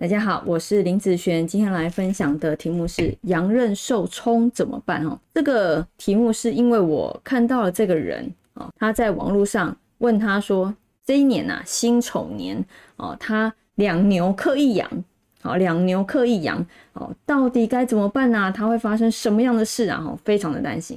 大家好，我是林子璇，今天来分享的题目是羊刃受冲怎么办？哦，这个题目是因为我看到了这个人啊，他在网络上问他说，这一年呐，辛丑年哦，他两牛克一羊，好，两牛克一羊，哦，到底该怎么办呢？他会发生什么样的事啊？哦，非常的担心。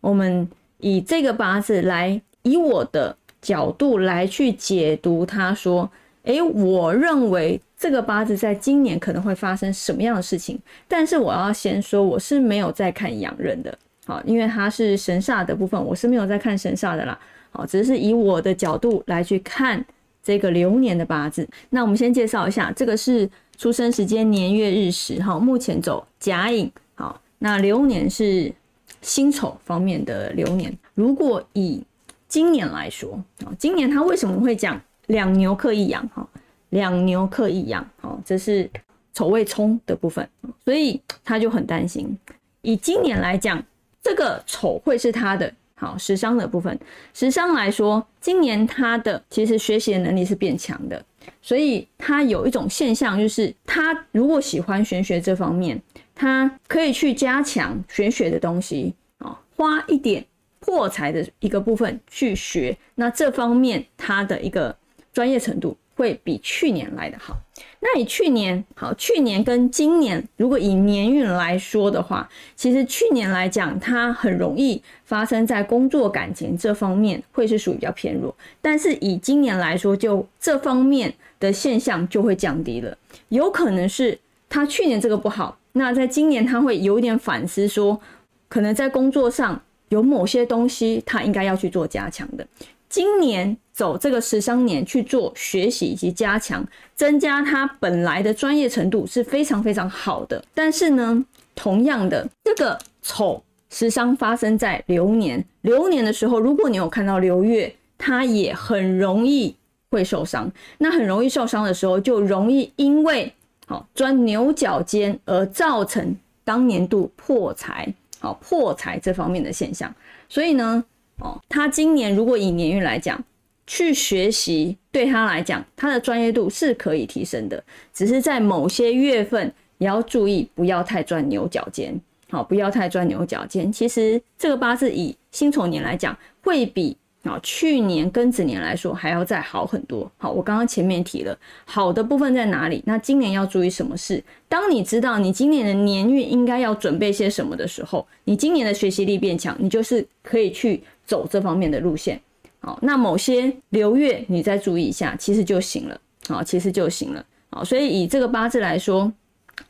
我们以这个八字来，以我的角度来去解读，他说。诶，我认为这个八字在今年可能会发生什么样的事情？但是我要先说，我是没有在看阳刃的，好，因为它是神煞的部分，我是没有在看神煞的啦，好，只是以我的角度来去看这个流年的八字。那我们先介绍一下，这个是出生时间、年月日时，哈，目前走甲寅，好，那流年是辛丑方面的流年。如果以今年来说，啊，今年他为什么会讲？两牛克一羊，哈，两牛克一羊，好，这是丑未冲的部分，所以他就很担心。以今年来讲，这个丑会是他的好时伤的部分。时伤来说，今年他的其实学习的能力是变强的，所以他有一种现象，就是他如果喜欢玄学这方面，他可以去加强玄学的东西啊，花一点破财的一个部分去学，那这方面他的一个。专业程度会比去年来的好。那以去年好，去年跟今年，如果以年运来说的话，其实去年来讲，它很容易发生在工作感情这方面，会是属于比较偏弱。但是以今年来说，就这方面的现象就会降低了。有可能是他去年这个不好，那在今年他会有点反思，说可能在工作上有某些东西他应该要去做加强的。今年走这个十三年去做学习以及加强，增加他本来的专业程度是非常非常好的。但是呢，同样的，这个丑时伤发生在流年，流年的时候，如果你有看到流月，它也很容易会受伤。那很容易受伤的时候，就容易因为好钻牛角尖而造成当年度破财，好破财这方面的现象。所以呢。哦，他今年如果以年运来讲，去学习对他来讲，他的专业度是可以提升的，只是在某些月份也要注意，不要太钻牛角尖。好，不要太钻牛角尖。其实这个八字以辛丑年来讲，会比。啊，去年庚子年来说还要再好很多。好，我刚刚前面提了好的部分在哪里？那今年要注意什么事？当你知道你今年的年运应该要准备些什么的时候，你今年的学习力变强，你就是可以去走这方面的路线。好，那某些流月你再注意一下，其实就行了。好，其实就行了。好，所以以这个八字来说，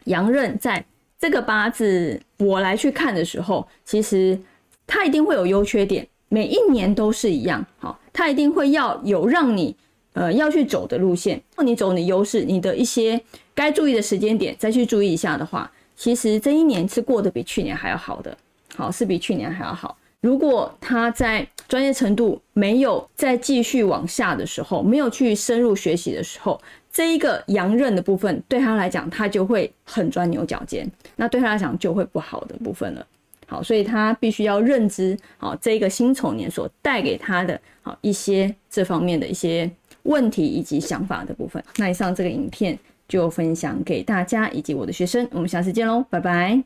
阳刃在这个八字我来去看的时候，其实它一定会有优缺点。每一年都是一样，好，它一定会要有让你呃要去走的路线，或你走你优势，你的一些该注意的时间点再去注意一下的话，其实这一年是过得比去年还要好的，好是比去年还要好。如果他在专业程度没有再继续往下的时候，没有去深入学习的时候，这一个阳刃的部分对他来讲，他就会很钻牛角尖，那对他来讲就会不好的部分了。好，所以他必须要认知好这个辛丑年所带给他的好一些这方面的一些问题以及想法的部分。那以上这个影片就分享给大家以及我的学生，我们下次见喽，拜拜。